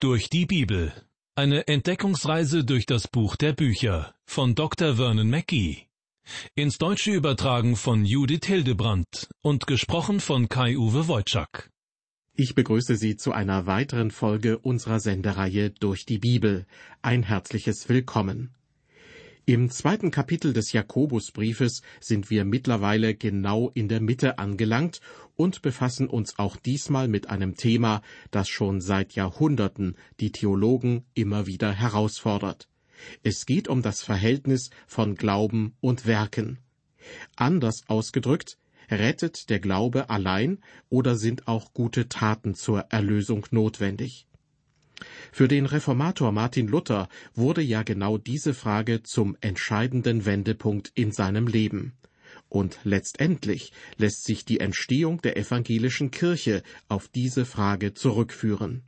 Durch die Bibel. Eine Entdeckungsreise durch das Buch der Bücher von Dr. Vernon Mackey. Ins Deutsche übertragen von Judith Hildebrandt und gesprochen von Kai-Uwe Wojczak. Ich begrüße Sie zu einer weiteren Folge unserer Sendereihe Durch die Bibel. Ein herzliches Willkommen. Im zweiten Kapitel des Jakobusbriefes sind wir mittlerweile genau in der Mitte angelangt und befassen uns auch diesmal mit einem Thema, das schon seit Jahrhunderten die Theologen immer wieder herausfordert. Es geht um das Verhältnis von Glauben und Werken. Anders ausgedrückt, rettet der Glaube allein oder sind auch gute Taten zur Erlösung notwendig? Für den Reformator Martin Luther wurde ja genau diese Frage zum entscheidenden Wendepunkt in seinem Leben. Und letztendlich lässt sich die Entstehung der evangelischen Kirche auf diese Frage zurückführen.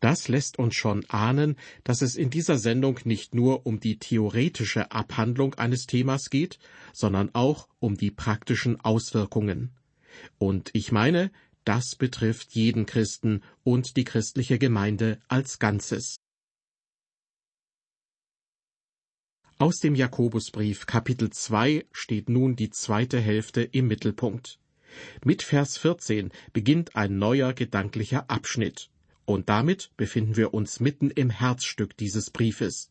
Das lässt uns schon ahnen, dass es in dieser Sendung nicht nur um die theoretische Abhandlung eines Themas geht, sondern auch um die praktischen Auswirkungen. Und ich meine, das betrifft jeden Christen und die christliche Gemeinde als Ganzes. Aus dem Jakobusbrief Kapitel 2 steht nun die zweite Hälfte im Mittelpunkt. Mit Vers 14 beginnt ein neuer gedanklicher Abschnitt. Und damit befinden wir uns mitten im Herzstück dieses Briefes.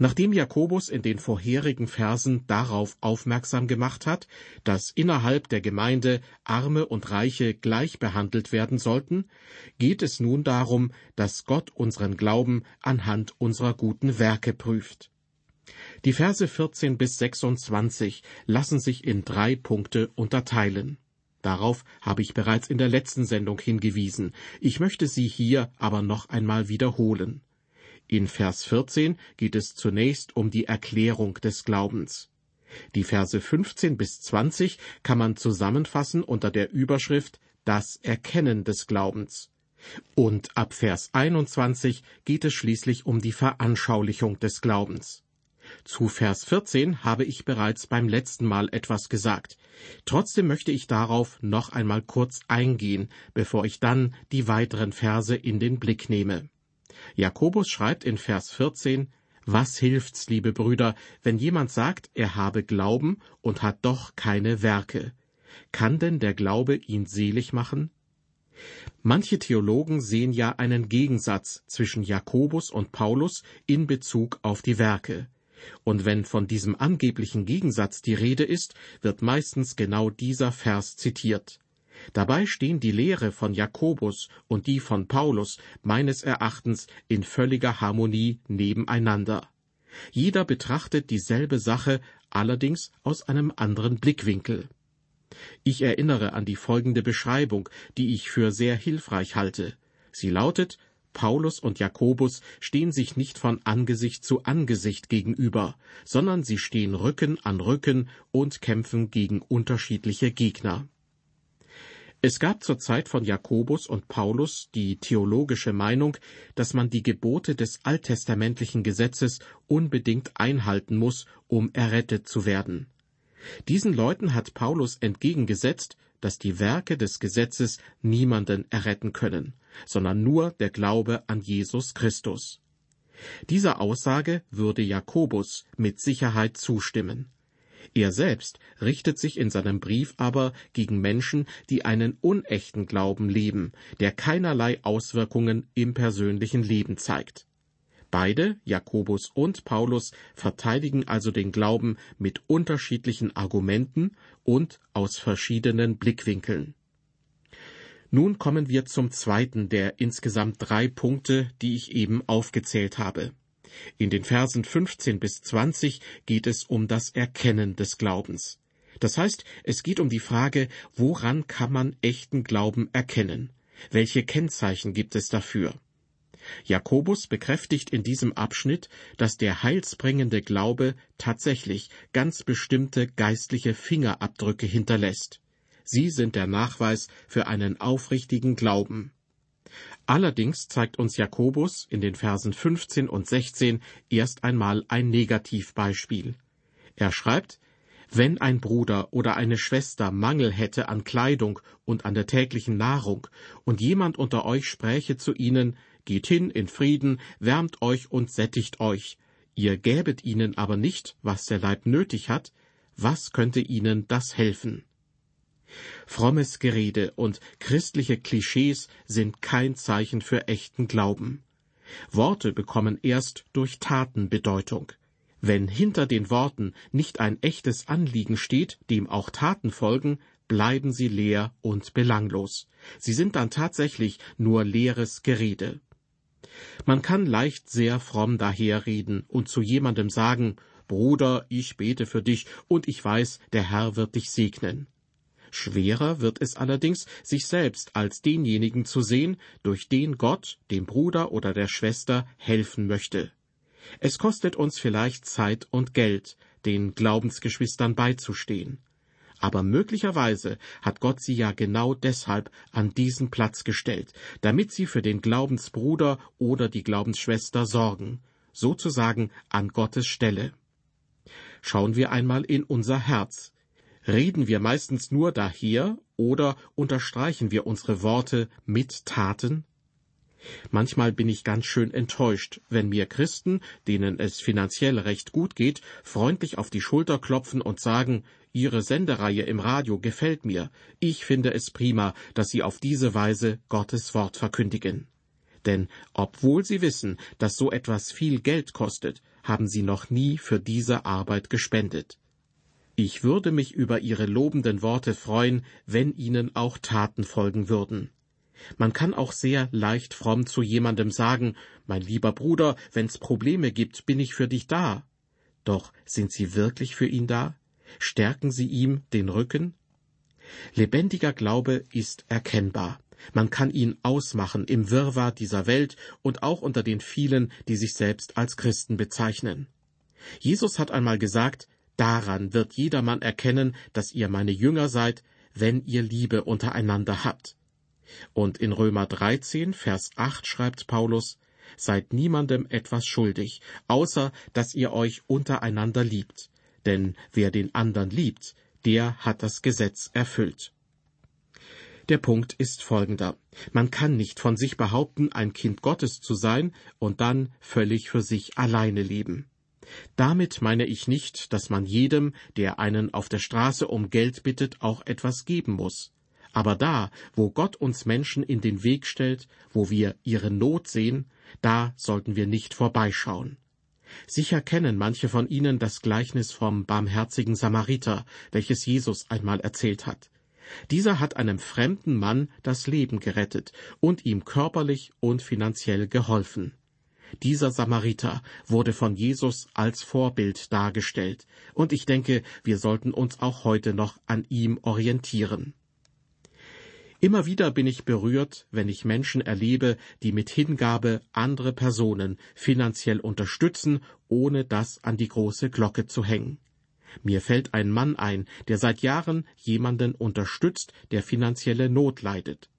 Nachdem Jakobus in den vorherigen Versen darauf aufmerksam gemacht hat, dass innerhalb der Gemeinde Arme und Reiche gleich behandelt werden sollten, geht es nun darum, dass Gott unseren Glauben anhand unserer guten Werke prüft. Die Verse 14 bis 26 lassen sich in drei Punkte unterteilen. Darauf habe ich bereits in der letzten Sendung hingewiesen. Ich möchte sie hier aber noch einmal wiederholen. In Vers 14 geht es zunächst um die Erklärung des Glaubens. Die Verse 15 bis 20 kann man zusammenfassen unter der Überschrift Das Erkennen des Glaubens. Und ab Vers 21 geht es schließlich um die Veranschaulichung des Glaubens. Zu Vers 14 habe ich bereits beim letzten Mal etwas gesagt. Trotzdem möchte ich darauf noch einmal kurz eingehen, bevor ich dann die weiteren Verse in den Blick nehme. Jakobus schreibt in Vers 14, Was hilft's, liebe Brüder, wenn jemand sagt, er habe Glauben und hat doch keine Werke? Kann denn der Glaube ihn selig machen? Manche Theologen sehen ja einen Gegensatz zwischen Jakobus und Paulus in Bezug auf die Werke. Und wenn von diesem angeblichen Gegensatz die Rede ist, wird meistens genau dieser Vers zitiert. Dabei stehen die Lehre von Jakobus und die von Paulus meines Erachtens in völliger Harmonie nebeneinander. Jeder betrachtet dieselbe Sache, allerdings aus einem anderen Blickwinkel. Ich erinnere an die folgende Beschreibung, die ich für sehr hilfreich halte. Sie lautet Paulus und Jakobus stehen sich nicht von Angesicht zu Angesicht gegenüber, sondern sie stehen Rücken an Rücken und kämpfen gegen unterschiedliche Gegner. Es gab zur Zeit von Jakobus und Paulus die theologische Meinung, dass man die Gebote des alttestamentlichen Gesetzes unbedingt einhalten muss, um errettet zu werden. Diesen Leuten hat Paulus entgegengesetzt, dass die Werke des Gesetzes niemanden erretten können, sondern nur der Glaube an Jesus Christus. Dieser Aussage würde Jakobus mit Sicherheit zustimmen. Er selbst richtet sich in seinem Brief aber gegen Menschen, die einen unechten Glauben leben, der keinerlei Auswirkungen im persönlichen Leben zeigt. Beide, Jakobus und Paulus, verteidigen also den Glauben mit unterschiedlichen Argumenten und aus verschiedenen Blickwinkeln. Nun kommen wir zum zweiten der insgesamt drei Punkte, die ich eben aufgezählt habe. In den Versen 15 bis 20 geht es um das Erkennen des Glaubens. Das heißt, es geht um die Frage, woran kann man echten Glauben erkennen? Welche Kennzeichen gibt es dafür? Jakobus bekräftigt in diesem Abschnitt, dass der heilsbringende Glaube tatsächlich ganz bestimmte geistliche Fingerabdrücke hinterlässt. Sie sind der Nachweis für einen aufrichtigen Glauben. Allerdings zeigt uns Jakobus in den Versen 15 und 16 erst einmal ein Negativbeispiel. Er schreibt, wenn ein Bruder oder eine Schwester Mangel hätte an Kleidung und an der täglichen Nahrung, und jemand unter euch spräche zu ihnen, geht hin in Frieden, wärmt euch und sättigt euch. Ihr gäbet ihnen aber nicht, was der Leib nötig hat, was könnte ihnen das helfen? Frommes Gerede und christliche Klischees sind kein Zeichen für echten Glauben. Worte bekommen erst durch Taten Bedeutung. Wenn hinter den Worten nicht ein echtes Anliegen steht, dem auch Taten folgen, bleiben sie leer und belanglos. Sie sind dann tatsächlich nur leeres Gerede. Man kann leicht sehr fromm daherreden und zu jemandem sagen, Bruder, ich bete für dich und ich weiß, der Herr wird dich segnen. Schwerer wird es allerdings, sich selbst als denjenigen zu sehen, durch den Gott dem Bruder oder der Schwester helfen möchte. Es kostet uns vielleicht Zeit und Geld, den Glaubensgeschwistern beizustehen. Aber möglicherweise hat Gott sie ja genau deshalb an diesen Platz gestellt, damit sie für den Glaubensbruder oder die Glaubensschwester sorgen, sozusagen an Gottes Stelle. Schauen wir einmal in unser Herz. Reden wir meistens nur daher oder unterstreichen wir unsere Worte mit Taten? Manchmal bin ich ganz schön enttäuscht, wenn mir Christen, denen es finanziell recht gut geht, freundlich auf die Schulter klopfen und sagen, Ihre Sendereihe im Radio gefällt mir, ich finde es prima, dass Sie auf diese Weise Gottes Wort verkündigen. Denn obwohl Sie wissen, dass so etwas viel Geld kostet, haben Sie noch nie für diese Arbeit gespendet. Ich würde mich über Ihre lobenden Worte freuen, wenn Ihnen auch Taten folgen würden. Man kann auch sehr leicht fromm zu jemandem sagen, mein lieber Bruder, wenn's Probleme gibt, bin ich für dich da. Doch sind Sie wirklich für ihn da? Stärken Sie ihm den Rücken? Lebendiger Glaube ist erkennbar. Man kann ihn ausmachen im Wirrwarr dieser Welt und auch unter den vielen, die sich selbst als Christen bezeichnen. Jesus hat einmal gesagt, Daran wird jedermann erkennen, dass ihr meine Jünger seid, wenn ihr Liebe untereinander habt. Und in Römer 13, Vers 8 schreibt Paulus, Seid niemandem etwas schuldig, außer dass ihr euch untereinander liebt. Denn wer den anderen liebt, der hat das Gesetz erfüllt. Der Punkt ist folgender. Man kann nicht von sich behaupten, ein Kind Gottes zu sein und dann völlig für sich alleine leben. Damit meine ich nicht, dass man jedem, der einen auf der Straße um Geld bittet, auch etwas geben muss. Aber da, wo Gott uns Menschen in den Weg stellt, wo wir ihre Not sehen, da sollten wir nicht vorbeischauen. Sicher kennen manche von Ihnen das Gleichnis vom barmherzigen Samariter, welches Jesus einmal erzählt hat. Dieser hat einem fremden Mann das Leben gerettet und ihm körperlich und finanziell geholfen. Dieser Samariter wurde von Jesus als Vorbild dargestellt, und ich denke, wir sollten uns auch heute noch an ihm orientieren. Immer wieder bin ich berührt, wenn ich Menschen erlebe, die mit Hingabe andere Personen finanziell unterstützen, ohne das an die große Glocke zu hängen. Mir fällt ein Mann ein, der seit Jahren jemanden unterstützt, der finanzielle Not leidet.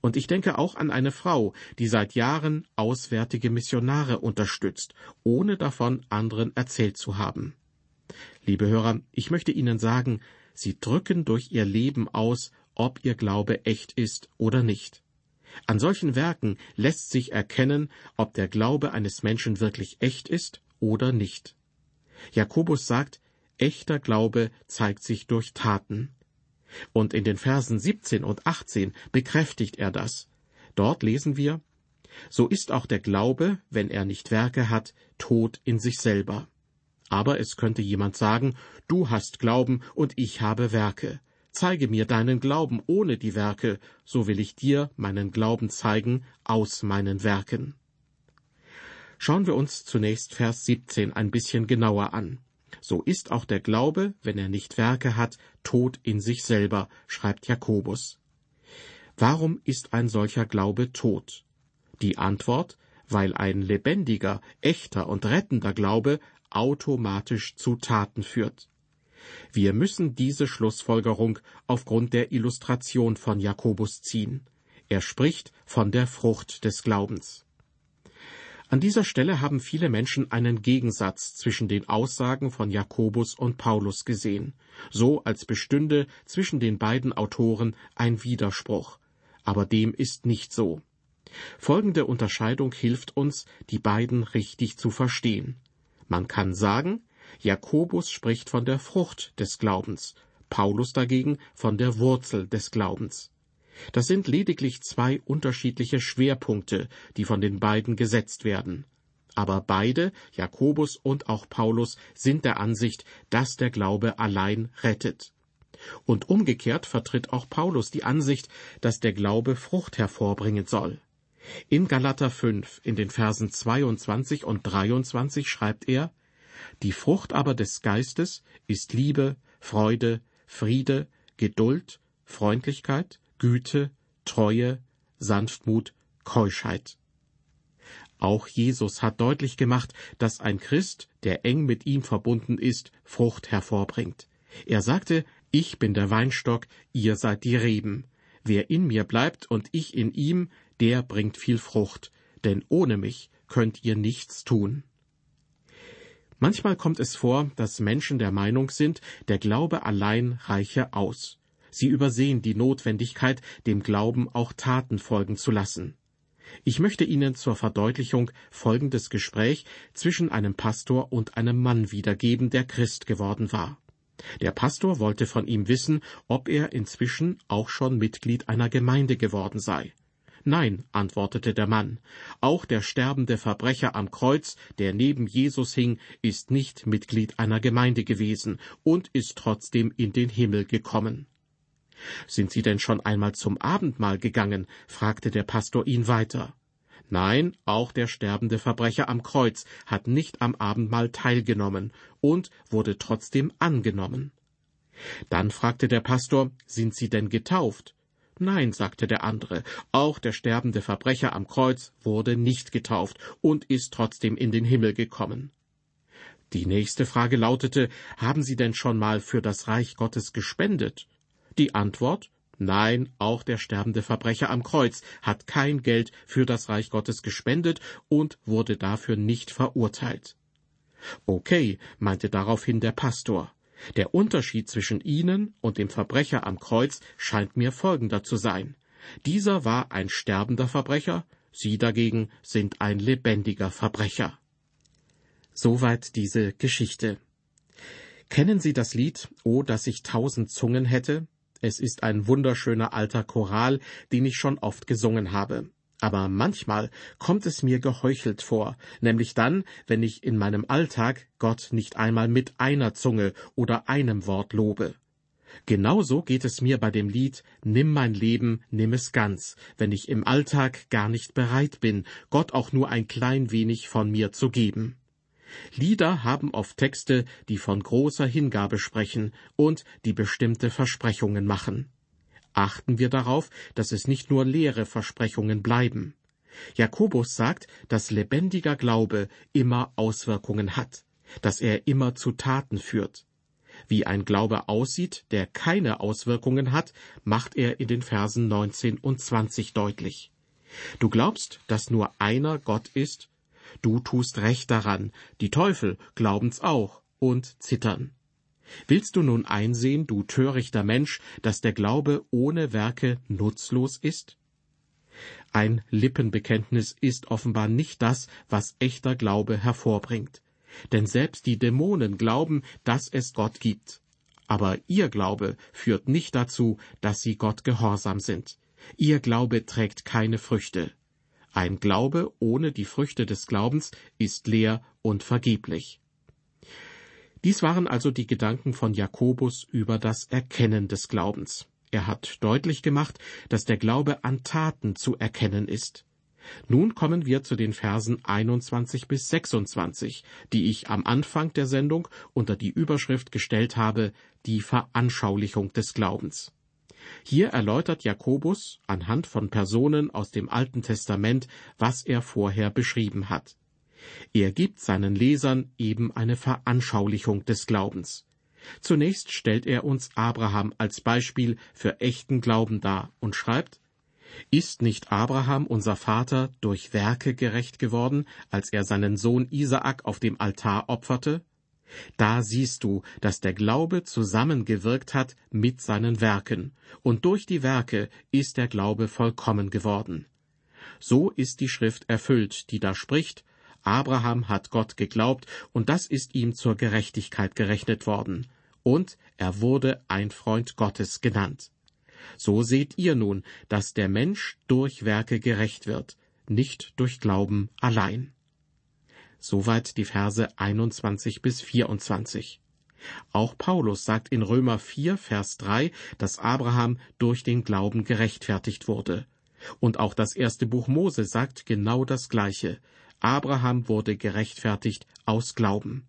Und ich denke auch an eine Frau, die seit Jahren auswärtige Missionare unterstützt, ohne davon anderen erzählt zu haben. Liebe Hörer, ich möchte Ihnen sagen, Sie drücken durch Ihr Leben aus, ob Ihr Glaube echt ist oder nicht. An solchen Werken lässt sich erkennen, ob der Glaube eines Menschen wirklich echt ist oder nicht. Jakobus sagt, echter Glaube zeigt sich durch Taten. Und in den Versen 17 und 18 bekräftigt er das. Dort lesen wir, so ist auch der Glaube, wenn er nicht Werke hat, tot in sich selber. Aber es könnte jemand sagen, du hast Glauben und ich habe Werke. Zeige mir deinen Glauben ohne die Werke, so will ich dir meinen Glauben zeigen aus meinen Werken. Schauen wir uns zunächst Vers 17 ein bisschen genauer an. So ist auch der Glaube, wenn er nicht Werke hat, tot in sich selber, schreibt Jakobus. Warum ist ein solcher Glaube tot? Die Antwort, weil ein lebendiger, echter und rettender Glaube automatisch zu Taten führt. Wir müssen diese Schlussfolgerung aufgrund der Illustration von Jakobus ziehen. Er spricht von der Frucht des Glaubens. An dieser Stelle haben viele Menschen einen Gegensatz zwischen den Aussagen von Jakobus und Paulus gesehen, so als bestünde zwischen den beiden Autoren ein Widerspruch. Aber dem ist nicht so. Folgende Unterscheidung hilft uns, die beiden richtig zu verstehen. Man kann sagen, Jakobus spricht von der Frucht des Glaubens, Paulus dagegen von der Wurzel des Glaubens. Das sind lediglich zwei unterschiedliche Schwerpunkte, die von den beiden gesetzt werden. Aber beide, Jakobus und auch Paulus, sind der Ansicht, dass der Glaube allein rettet. Und umgekehrt vertritt auch Paulus die Ansicht, dass der Glaube Frucht hervorbringen soll. In Galater 5 in den Versen 22 und 23 schreibt er, Die Frucht aber des Geistes ist Liebe, Freude, Friede, Geduld, Freundlichkeit, Güte, Treue, Sanftmut, Keuschheit. Auch Jesus hat deutlich gemacht, dass ein Christ, der eng mit ihm verbunden ist, Frucht hervorbringt. Er sagte, ich bin der Weinstock, ihr seid die Reben. Wer in mir bleibt und ich in ihm, der bringt viel Frucht, denn ohne mich könnt ihr nichts tun. Manchmal kommt es vor, dass Menschen der Meinung sind, der Glaube allein reiche aus. Sie übersehen die Notwendigkeit, dem Glauben auch Taten folgen zu lassen. Ich möchte Ihnen zur Verdeutlichung folgendes Gespräch zwischen einem Pastor und einem Mann wiedergeben, der Christ geworden war. Der Pastor wollte von ihm wissen, ob er inzwischen auch schon Mitglied einer Gemeinde geworden sei. Nein, antwortete der Mann, auch der sterbende Verbrecher am Kreuz, der neben Jesus hing, ist nicht Mitglied einer Gemeinde gewesen und ist trotzdem in den Himmel gekommen. Sind Sie denn schon einmal zum Abendmahl gegangen? fragte der Pastor ihn weiter. Nein, auch der sterbende Verbrecher am Kreuz hat nicht am Abendmahl teilgenommen und wurde trotzdem angenommen. Dann fragte der Pastor, sind Sie denn getauft? Nein, sagte der andere, auch der sterbende Verbrecher am Kreuz wurde nicht getauft und ist trotzdem in den Himmel gekommen. Die nächste Frage lautete, haben Sie denn schon mal für das Reich Gottes gespendet? Die Antwort Nein, auch der sterbende Verbrecher am Kreuz hat kein Geld für das Reich Gottes gespendet und wurde dafür nicht verurteilt. Okay, meinte daraufhin der Pastor. Der Unterschied zwischen Ihnen und dem Verbrecher am Kreuz scheint mir folgender zu sein. Dieser war ein sterbender Verbrecher, Sie dagegen sind ein lebendiger Verbrecher. Soweit diese Geschichte. Kennen Sie das Lied O, dass ich tausend Zungen hätte? Es ist ein wunderschöner alter Choral, den ich schon oft gesungen habe. Aber manchmal kommt es mir geheuchelt vor, nämlich dann, wenn ich in meinem Alltag Gott nicht einmal mit einer Zunge oder einem Wort lobe. Genauso geht es mir bei dem Lied Nimm mein Leben, nimm es ganz, wenn ich im Alltag gar nicht bereit bin, Gott auch nur ein klein wenig von mir zu geben. Lieder haben oft Texte, die von großer Hingabe sprechen und die bestimmte Versprechungen machen. Achten wir darauf, dass es nicht nur leere Versprechungen bleiben. Jakobus sagt, dass lebendiger Glaube immer Auswirkungen hat, dass er immer zu Taten führt. Wie ein Glaube aussieht, der keine Auswirkungen hat, macht er in den Versen 19 und 20 deutlich. Du glaubst, dass nur einer Gott ist Du tust recht daran, die Teufel glauben's auch und zittern. Willst du nun einsehen, du törichter Mensch, dass der Glaube ohne Werke nutzlos ist? Ein Lippenbekenntnis ist offenbar nicht das, was echter Glaube hervorbringt. Denn selbst die Dämonen glauben, dass es Gott gibt. Aber ihr Glaube führt nicht dazu, dass sie Gott gehorsam sind. Ihr Glaube trägt keine Früchte. Ein Glaube ohne die Früchte des Glaubens ist leer und vergeblich. Dies waren also die Gedanken von Jakobus über das Erkennen des Glaubens. Er hat deutlich gemacht, dass der Glaube an Taten zu erkennen ist. Nun kommen wir zu den Versen 21 bis 26, die ich am Anfang der Sendung unter die Überschrift gestellt habe, die Veranschaulichung des Glaubens. Hier erläutert Jakobus anhand von Personen aus dem Alten Testament, was er vorher beschrieben hat. Er gibt seinen Lesern eben eine Veranschaulichung des Glaubens. Zunächst stellt er uns Abraham als Beispiel für echten Glauben dar und schreibt, ist nicht Abraham unser Vater durch Werke gerecht geworden, als er seinen Sohn Isaak auf dem Altar opferte? Da siehst du, dass der Glaube zusammengewirkt hat mit seinen Werken, und durch die Werke ist der Glaube vollkommen geworden. So ist die Schrift erfüllt, die da spricht, Abraham hat Gott geglaubt, und das ist ihm zur Gerechtigkeit gerechnet worden, und er wurde ein Freund Gottes genannt. So seht ihr nun, dass der Mensch durch Werke gerecht wird, nicht durch Glauben allein. Soweit die Verse 21 bis 24. Auch Paulus sagt in Römer 4, Vers 3, dass Abraham durch den Glauben gerechtfertigt wurde. Und auch das erste Buch Mose sagt genau das Gleiche. Abraham wurde gerechtfertigt aus Glauben.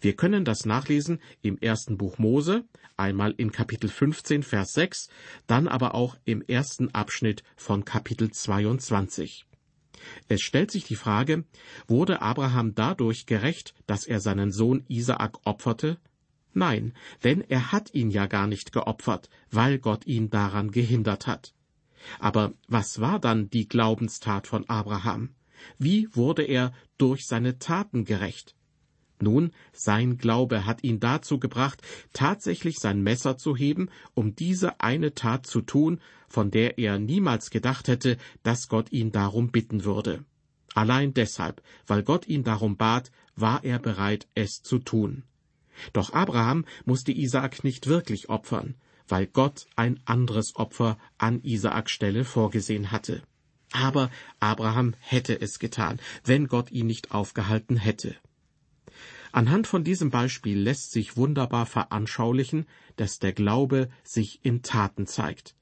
Wir können das nachlesen im ersten Buch Mose, einmal in Kapitel 15, Vers 6, dann aber auch im ersten Abschnitt von Kapitel 22. Es stellt sich die Frage, wurde Abraham dadurch gerecht, dass er seinen Sohn Isaak opferte? Nein, denn er hat ihn ja gar nicht geopfert, weil Gott ihn daran gehindert hat. Aber was war dann die Glaubenstat von Abraham? Wie wurde er durch seine Taten gerecht? Nun, sein Glaube hat ihn dazu gebracht, tatsächlich sein Messer zu heben, um diese eine Tat zu tun, von der er niemals gedacht hätte, dass Gott ihn darum bitten würde. Allein deshalb, weil Gott ihn darum bat, war er bereit, es zu tun. Doch Abraham musste Isaak nicht wirklich opfern, weil Gott ein anderes Opfer an Isaaks Stelle vorgesehen hatte. Aber Abraham hätte es getan, wenn Gott ihn nicht aufgehalten hätte. Anhand von diesem Beispiel lässt sich wunderbar veranschaulichen, dass der Glaube sich in Taten zeigt.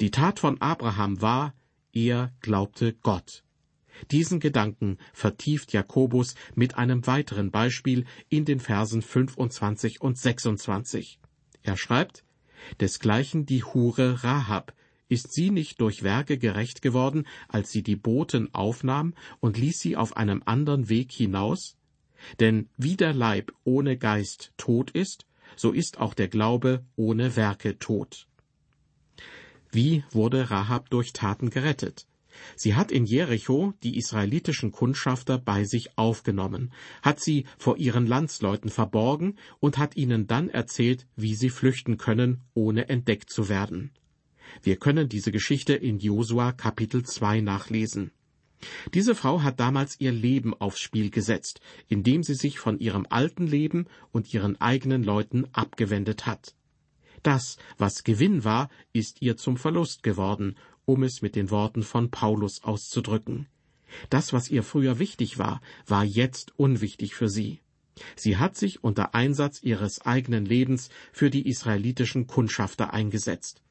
Die Tat von Abraham war, er glaubte Gott. Diesen Gedanken vertieft Jakobus mit einem weiteren Beispiel in den Versen 25 und 26. Er schreibt, Desgleichen die Hure Rahab, ist sie nicht durch Werke gerecht geworden, als sie die Boten aufnahm und ließ sie auf einem anderen Weg hinaus? Denn wie der Leib ohne Geist tot ist, so ist auch der Glaube ohne Werke tot. Wie wurde Rahab durch Taten gerettet? Sie hat in Jericho die israelitischen Kundschafter bei sich aufgenommen, hat sie vor ihren Landsleuten verborgen und hat ihnen dann erzählt, wie sie flüchten können, ohne entdeckt zu werden. Wir können diese Geschichte in Josua Kapitel 2 nachlesen. Diese Frau hat damals ihr Leben aufs Spiel gesetzt, indem sie sich von ihrem alten Leben und ihren eigenen Leuten abgewendet hat. Das, was Gewinn war, ist ihr zum Verlust geworden, um es mit den Worten von Paulus auszudrücken. Das, was ihr früher wichtig war, war jetzt unwichtig für sie. Sie hat sich unter Einsatz ihres eigenen Lebens für die israelitischen Kundschafter eingesetzt.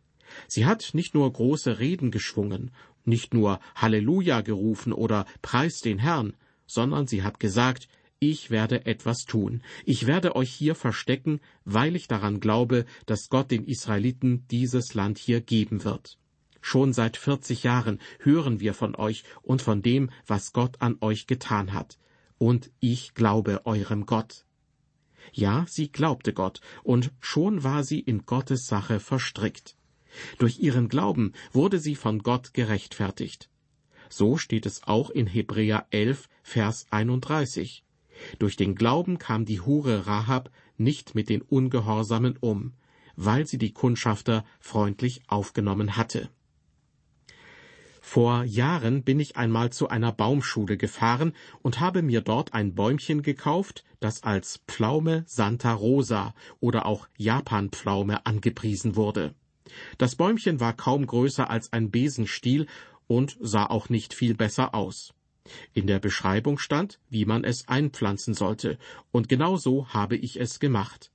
Sie hat nicht nur große Reden geschwungen nicht nur Halleluja gerufen oder Preis den Herrn, sondern sie hat gesagt, ich werde etwas tun. Ich werde euch hier verstecken, weil ich daran glaube, dass Gott den Israeliten dieses Land hier geben wird. Schon seit vierzig Jahren hören wir von euch und von dem, was Gott an euch getan hat. Und ich glaube eurem Gott. Ja, sie glaubte Gott, und schon war sie in Gottes Sache verstrickt. Durch ihren Glauben wurde sie von Gott gerechtfertigt. So steht es auch in Hebräer 11, Vers 31. Durch den Glauben kam die Hure Rahab nicht mit den Ungehorsamen um, weil sie die Kundschafter freundlich aufgenommen hatte. Vor Jahren bin ich einmal zu einer Baumschule gefahren und habe mir dort ein Bäumchen gekauft, das als Pflaume Santa Rosa oder auch Japanpflaume angepriesen wurde. Das Bäumchen war kaum größer als ein Besenstiel und sah auch nicht viel besser aus. In der Beschreibung stand, wie man es einpflanzen sollte, und genau so habe ich es gemacht.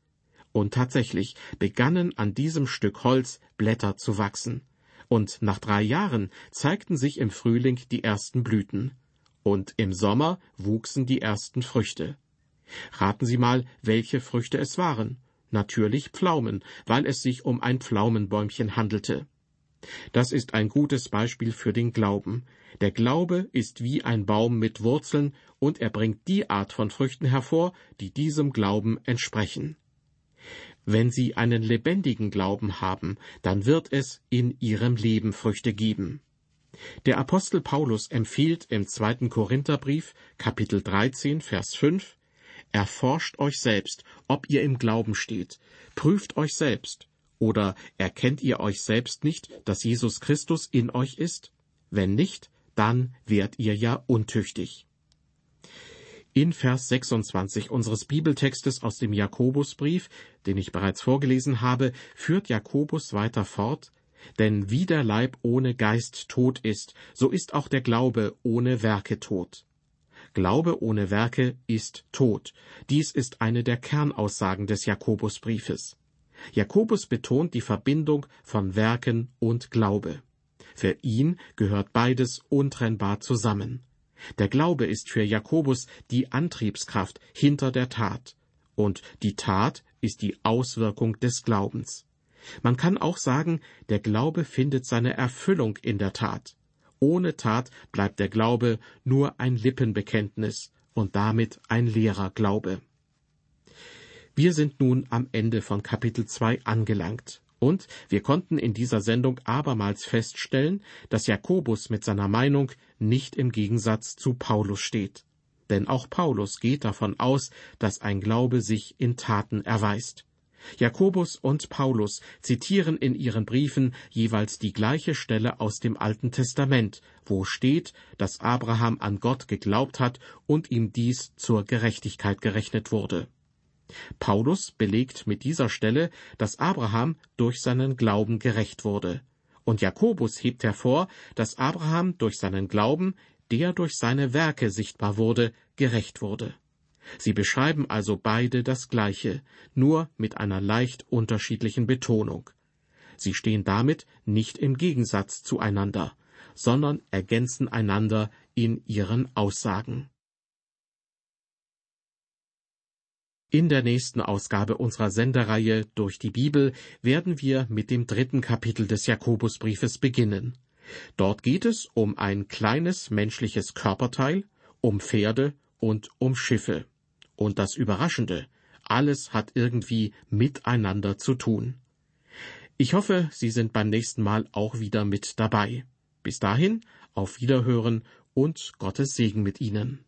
Und tatsächlich begannen an diesem Stück Holz Blätter zu wachsen. Und nach drei Jahren zeigten sich im Frühling die ersten Blüten. Und im Sommer wuchsen die ersten Früchte. Raten Sie mal, welche Früchte es waren. Natürlich Pflaumen, weil es sich um ein Pflaumenbäumchen handelte. Das ist ein gutes Beispiel für den Glauben. Der Glaube ist wie ein Baum mit Wurzeln und er bringt die Art von Früchten hervor, die diesem Glauben entsprechen. Wenn Sie einen lebendigen Glauben haben, dann wird es in Ihrem Leben Früchte geben. Der Apostel Paulus empfiehlt im zweiten Korintherbrief, Kapitel 13, Vers 5, Erforscht euch selbst, ob ihr im Glauben steht. Prüft euch selbst. Oder erkennt ihr euch selbst nicht, dass Jesus Christus in euch ist? Wenn nicht, dann wärt ihr ja untüchtig. In Vers 26 unseres Bibeltextes aus dem Jakobusbrief, den ich bereits vorgelesen habe, führt Jakobus weiter fort, denn wie der Leib ohne Geist tot ist, so ist auch der Glaube ohne Werke tot. Glaube ohne Werke ist tot. Dies ist eine der Kernaussagen des Jakobusbriefes. Jakobus betont die Verbindung von Werken und Glaube. Für ihn gehört beides untrennbar zusammen. Der Glaube ist für Jakobus die Antriebskraft hinter der Tat, und die Tat ist die Auswirkung des Glaubens. Man kann auch sagen, der Glaube findet seine Erfüllung in der Tat. Ohne Tat bleibt der Glaube nur ein Lippenbekenntnis und damit ein leerer Glaube. Wir sind nun am Ende von Kapitel 2 angelangt. Und wir konnten in dieser Sendung abermals feststellen, dass Jakobus mit seiner Meinung nicht im Gegensatz zu Paulus steht. Denn auch Paulus geht davon aus, dass ein Glaube sich in Taten erweist. Jakobus und Paulus zitieren in ihren Briefen jeweils die gleiche Stelle aus dem Alten Testament, wo steht, dass Abraham an Gott geglaubt hat und ihm dies zur Gerechtigkeit gerechnet wurde. Paulus belegt mit dieser Stelle, dass Abraham durch seinen Glauben gerecht wurde. Und Jakobus hebt hervor, dass Abraham durch seinen Glauben, der durch seine Werke sichtbar wurde, gerecht wurde. Sie beschreiben also beide das Gleiche, nur mit einer leicht unterschiedlichen Betonung. Sie stehen damit nicht im Gegensatz zueinander, sondern ergänzen einander in ihren Aussagen. In der nächsten Ausgabe unserer Sendereihe durch die Bibel werden wir mit dem dritten Kapitel des Jakobusbriefes beginnen. Dort geht es um ein kleines menschliches Körperteil, um Pferde und um Schiffe. Und das Überraschende, alles hat irgendwie miteinander zu tun. Ich hoffe, Sie sind beim nächsten Mal auch wieder mit dabei. Bis dahin, auf Wiederhören und Gottes Segen mit Ihnen.